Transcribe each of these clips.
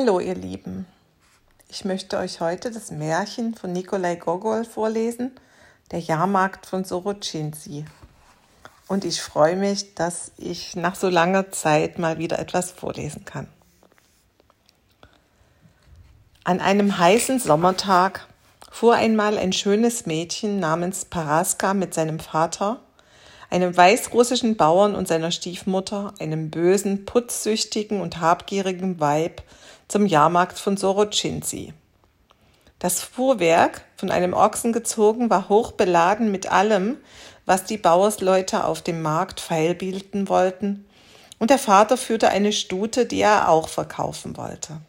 Hallo ihr Lieben, ich möchte euch heute das Märchen von Nikolai Gogol vorlesen, der Jahrmarkt von Sorochinsi. Und ich freue mich, dass ich nach so langer Zeit mal wieder etwas vorlesen kann. An einem heißen Sommertag fuhr einmal ein schönes Mädchen namens Paraska mit seinem Vater, einem weißrussischen Bauern und seiner Stiefmutter, einem bösen, putzsüchtigen und habgierigen Weib, zum Jahrmarkt von Sorochinsi. Das Fuhrwerk, von einem Ochsen gezogen, war hoch beladen mit allem, was die Bauersleute auf dem Markt feilbilden wollten, und der Vater führte eine Stute, die er auch verkaufen wollte.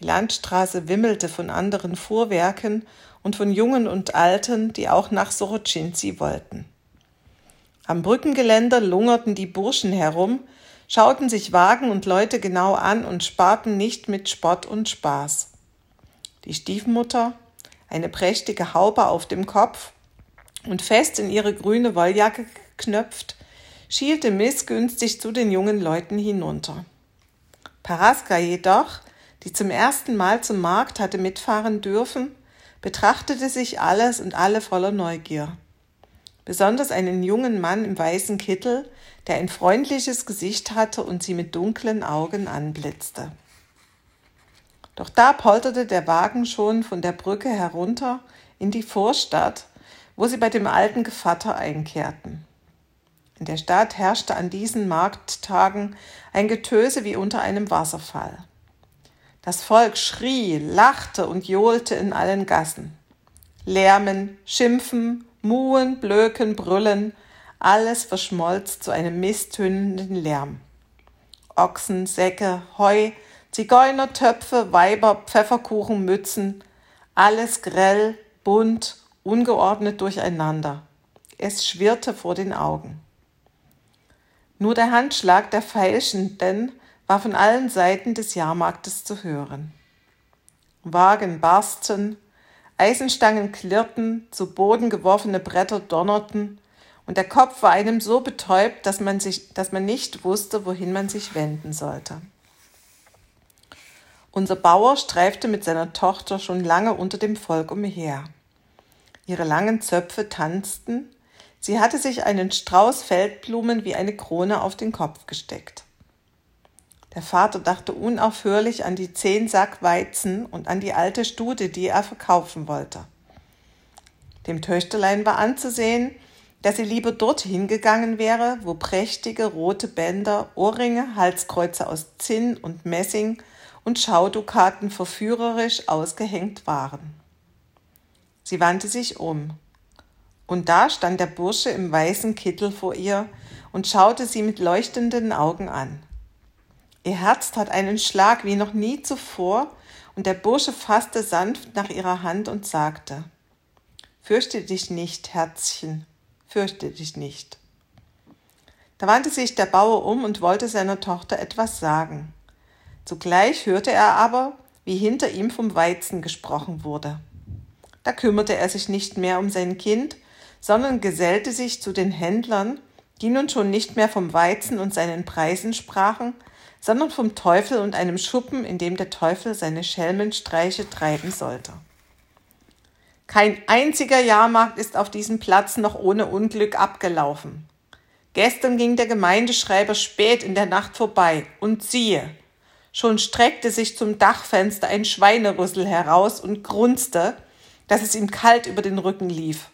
Die Landstraße wimmelte von anderen Fuhrwerken und von Jungen und Alten, die auch nach Sorochinzi wollten. Am Brückengeländer lungerten die Burschen herum, schauten sich Wagen und Leute genau an und sparten nicht mit Spott und Spaß. Die Stiefmutter, eine prächtige Haube auf dem Kopf und fest in ihre grüne Wolljacke geknöpft, schielte missgünstig zu den jungen Leuten hinunter. Paraska jedoch, die zum ersten Mal zum Markt hatte mitfahren dürfen, betrachtete sich alles und alle voller Neugier besonders einen jungen Mann im weißen Kittel, der ein freundliches Gesicht hatte und sie mit dunklen Augen anblitzte. Doch da polterte der Wagen schon von der Brücke herunter in die Vorstadt, wo sie bei dem alten Gevatter einkehrten. In der Stadt herrschte an diesen Markttagen ein Getöse wie unter einem Wasserfall. Das Volk schrie, lachte und johlte in allen Gassen. Lärmen, Schimpfen, Muhen, Blöken, Brüllen, alles verschmolz zu einem misstönenden Lärm. Ochsen, Säcke, Heu, Zigeuner, Töpfe, Weiber, Pfefferkuchen, Mützen, alles grell, bunt, ungeordnet durcheinander. Es schwirrte vor den Augen. Nur der Handschlag der Feilschenden war von allen Seiten des Jahrmarktes zu hören. Wagen barsten, Eisenstangen klirrten, zu Boden geworfene Bretter donnerten, und der Kopf war einem so betäubt, dass man, sich, dass man nicht wusste, wohin man sich wenden sollte. Unser Bauer streifte mit seiner Tochter schon lange unter dem Volk umher. Ihre langen Zöpfe tanzten, sie hatte sich einen Strauß Feldblumen wie eine Krone auf den Kopf gesteckt. Der Vater dachte unaufhörlich an die zehn Sack Weizen und an die alte Stute, die er verkaufen wollte. Dem Töchterlein war anzusehen, dass sie lieber dorthin gegangen wäre, wo prächtige rote Bänder, Ohrringe, Halskreuze aus Zinn und Messing und Schaudukaten verführerisch ausgehängt waren. Sie wandte sich um. Und da stand der Bursche im weißen Kittel vor ihr und schaute sie mit leuchtenden Augen an. Ihr Herz tat einen Schlag wie noch nie zuvor, und der Bursche fasste sanft nach ihrer Hand und sagte Fürchte dich nicht, Herzchen, fürchte dich nicht. Da wandte sich der Bauer um und wollte seiner Tochter etwas sagen. Zugleich hörte er aber, wie hinter ihm vom Weizen gesprochen wurde. Da kümmerte er sich nicht mehr um sein Kind, sondern gesellte sich zu den Händlern, die nun schon nicht mehr vom Weizen und seinen Preisen sprachen, sondern vom Teufel und einem Schuppen, in dem der Teufel seine Schelmenstreiche treiben sollte. Kein einziger Jahrmarkt ist auf diesem Platz noch ohne Unglück abgelaufen. Gestern ging der Gemeindeschreiber spät in der Nacht vorbei, und siehe, schon streckte sich zum Dachfenster ein Schweinerüssel heraus und grunzte, dass es ihm kalt über den Rücken lief.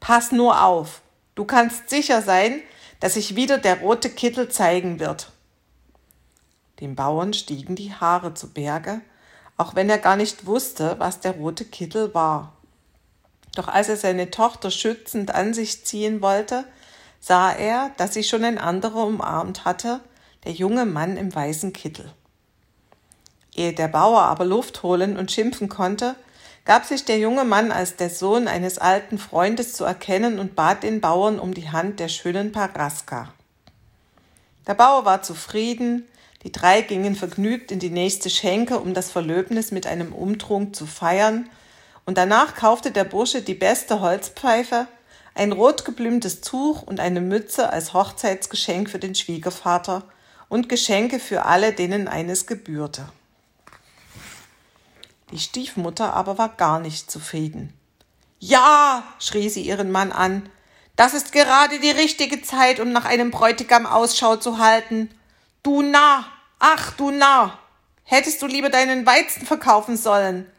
Pass nur auf, du kannst sicher sein, dass sich wieder der rote Kittel zeigen wird. Dem Bauern stiegen die Haare zu Berge, auch wenn er gar nicht wusste, was der rote Kittel war. Doch als er seine Tochter schützend an sich ziehen wollte, sah er, dass sie schon ein anderer umarmt hatte, der junge Mann im weißen Kittel. Ehe der Bauer aber Luft holen und schimpfen konnte, gab sich der junge Mann als der Sohn eines alten Freundes zu erkennen und bat den Bauern um die Hand der schönen Paraska. Der Bauer war zufrieden, die drei gingen vergnügt in die nächste Schenke, um das Verlöbnis mit einem Umtrunk zu feiern, und danach kaufte der Bursche die beste Holzpfeife, ein rotgeblümtes Tuch und eine Mütze als Hochzeitsgeschenk für den Schwiegervater und Geschenke für alle, denen eines gebührte. Die Stiefmutter aber war gar nicht zufrieden. Ja, schrie sie ihren Mann an, das ist gerade die richtige Zeit, um nach einem Bräutigam Ausschau zu halten. Du Narr, ach du Narr, hättest du lieber deinen Weizen verkaufen sollen.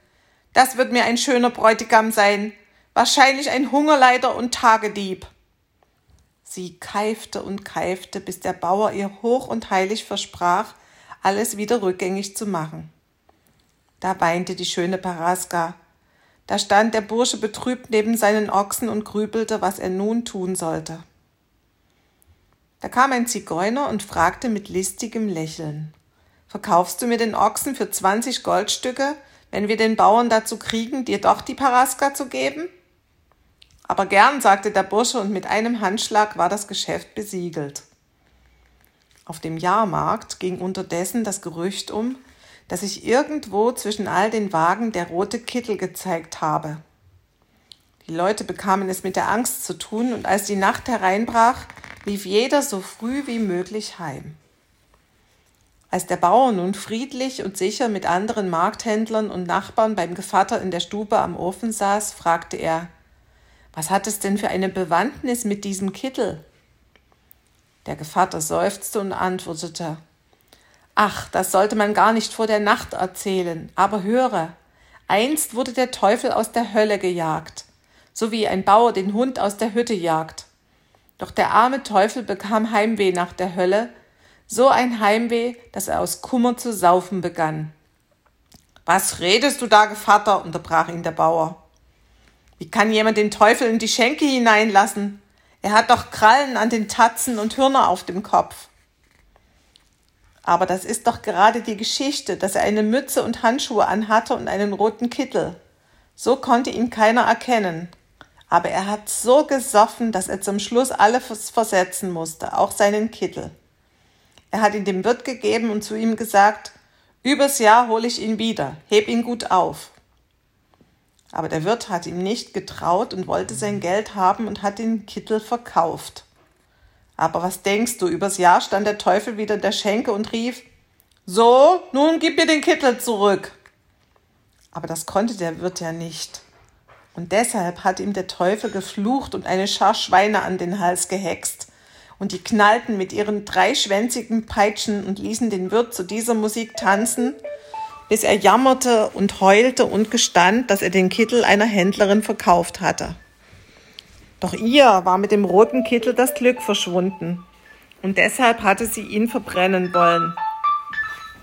Das wird mir ein schöner Bräutigam sein, wahrscheinlich ein Hungerleider und Tagedieb. Sie keifte und keifte, bis der Bauer ihr hoch und heilig versprach, alles wieder rückgängig zu machen. Da weinte die schöne Paraska. Da stand der Bursche betrübt neben seinen Ochsen und grübelte, was er nun tun sollte. Da kam ein Zigeuner und fragte mit listigem Lächeln Verkaufst du mir den Ochsen für zwanzig Goldstücke, wenn wir den Bauern dazu kriegen, dir doch die Paraska zu geben? Aber gern, sagte der Bursche, und mit einem Handschlag war das Geschäft besiegelt. Auf dem Jahrmarkt ging unterdessen das Gerücht um, dass sich irgendwo zwischen all den Wagen der rote Kittel gezeigt habe. Die Leute bekamen es mit der Angst zu tun, und als die Nacht hereinbrach, lief jeder so früh wie möglich heim. Als der Bauer nun friedlich und sicher mit anderen Markthändlern und Nachbarn beim Gevatter in der Stube am Ofen saß, fragte er Was hat es denn für eine Bewandtnis mit diesem Kittel? Der Gevatter seufzte und antwortete Ach, das sollte man gar nicht vor der Nacht erzählen, aber höre, einst wurde der Teufel aus der Hölle gejagt, so wie ein Bauer den Hund aus der Hütte jagt. Doch der arme Teufel bekam Heimweh nach der Hölle, so ein Heimweh, dass er aus Kummer zu saufen begann. Was redest du da, Gevatter? unterbrach ihn der Bauer. Wie kann jemand den Teufel in die Schenke hineinlassen? Er hat doch Krallen an den Tatzen und Hörner auf dem Kopf. Aber das ist doch gerade die Geschichte, dass er eine Mütze und Handschuhe anhatte und einen roten Kittel. So konnte ihn keiner erkennen. Aber er hat so gesoffen, dass er zum Schluss alles versetzen musste, auch seinen Kittel. Er hat ihn dem Wirt gegeben und zu ihm gesagt, übers Jahr hole ich ihn wieder, heb ihn gut auf. Aber der Wirt hat ihm nicht getraut und wollte sein Geld haben und hat den Kittel verkauft. Aber was denkst du, übers Jahr stand der Teufel wieder in der Schenke und rief, so, nun gib mir den Kittel zurück. Aber das konnte der Wirt ja nicht. Und deshalb hat ihm der Teufel geflucht und eine Schar Schweine an den Hals gehext. Und die knallten mit ihren dreischwänzigen Peitschen und ließen den Wirt zu dieser Musik tanzen, bis er jammerte und heulte und gestand, dass er den Kittel einer Händlerin verkauft hatte. Doch ihr war mit dem roten Kittel das Glück verschwunden, und deshalb hatte sie ihn verbrennen wollen.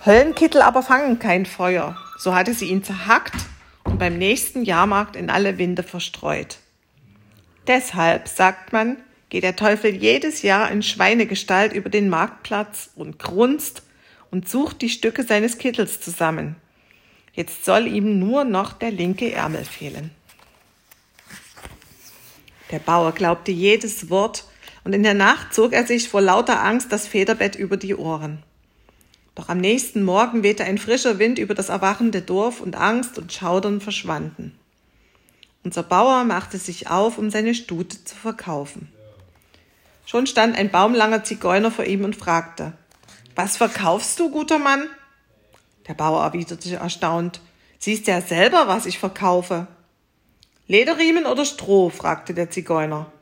Höllenkittel aber fangen kein Feuer, so hatte sie ihn zerhackt und beim nächsten Jahrmarkt in alle Winde verstreut. Deshalb, sagt man, geht der Teufel jedes Jahr in Schweinegestalt über den Marktplatz und grunzt und sucht die Stücke seines Kittels zusammen. Jetzt soll ihm nur noch der linke Ärmel fehlen. Der Bauer glaubte jedes Wort, und in der Nacht zog er sich vor lauter Angst das Federbett über die Ohren. Doch am nächsten Morgen wehte ein frischer Wind über das erwachende Dorf und Angst und Schaudern verschwanden. Unser Bauer machte sich auf, um seine Stute zu verkaufen. Schon stand ein baumlanger Zigeuner vor ihm und fragte, was verkaufst du, guter Mann? Der Bauer erwiderte erstaunt, siehst ja selber, was ich verkaufe. Lederriemen oder Stroh? fragte der Zigeuner.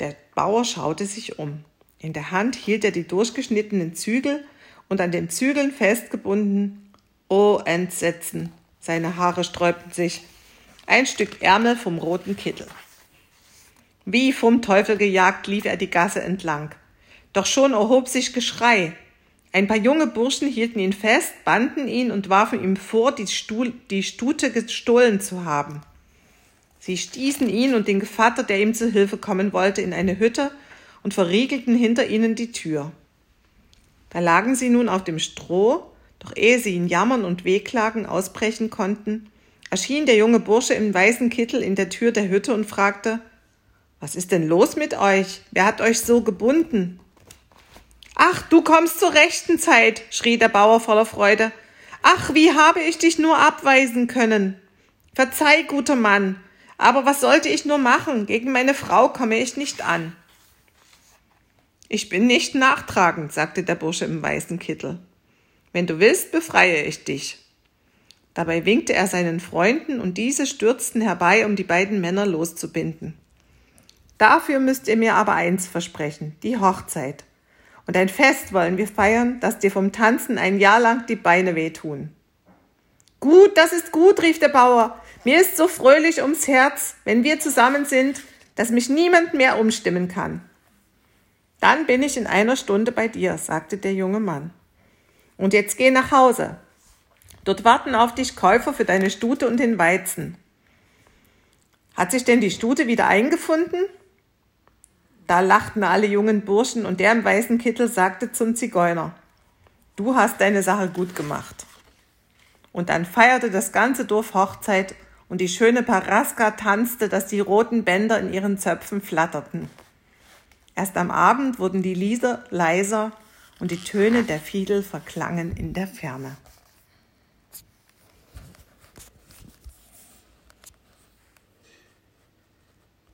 Der Bauer schaute sich um. In der Hand hielt er die durchgeschnittenen Zügel und an den Zügeln festgebunden. Oh, Entsetzen! Seine Haare sträubten sich. Ein Stück Ärmel vom roten Kittel. Wie vom Teufel gejagt lief er die Gasse entlang. Doch schon erhob sich Geschrei. Ein paar junge Burschen hielten ihn fest, banden ihn und warfen ihm vor, die, Stuhl, die Stute gestohlen zu haben. Sie stießen ihn und den Gevatter, der ihm zu Hilfe kommen wollte, in eine Hütte und verriegelten hinter ihnen die Tür. Da lagen sie nun auf dem Stroh, doch ehe sie in Jammern und Wehklagen ausbrechen konnten, erschien der junge Bursche im weißen Kittel in der Tür der Hütte und fragte, was ist denn los mit euch? Wer hat euch so gebunden? Ach, du kommst zur rechten Zeit, schrie der Bauer voller Freude. Ach, wie habe ich dich nur abweisen können? Verzeih, guter Mann, aber was sollte ich nur machen? Gegen meine Frau komme ich nicht an. Ich bin nicht nachtragend, sagte der Bursche im weißen Kittel. Wenn du willst, befreie ich dich. Dabei winkte er seinen Freunden und diese stürzten herbei, um die beiden Männer loszubinden. Dafür müsst ihr mir aber eins versprechen, die Hochzeit. Und ein Fest wollen wir feiern, dass dir vom Tanzen ein Jahr lang die Beine wehtun. Gut, das ist gut, rief der Bauer. Mir ist so fröhlich ums Herz, wenn wir zusammen sind, dass mich niemand mehr umstimmen kann. Dann bin ich in einer Stunde bei dir, sagte der junge Mann. Und jetzt geh nach Hause. Dort warten auf dich Käufer für deine Stute und den Weizen. Hat sich denn die Stute wieder eingefunden? Da lachten alle jungen Burschen und der im weißen Kittel sagte zum Zigeuner, du hast deine Sache gut gemacht. Und dann feierte das ganze Dorf Hochzeit und die schöne Paraska tanzte, dass die roten Bänder in ihren Zöpfen flatterten. Erst am Abend wurden die Lieder leiser und die Töne der Fiedel verklangen in der Ferne.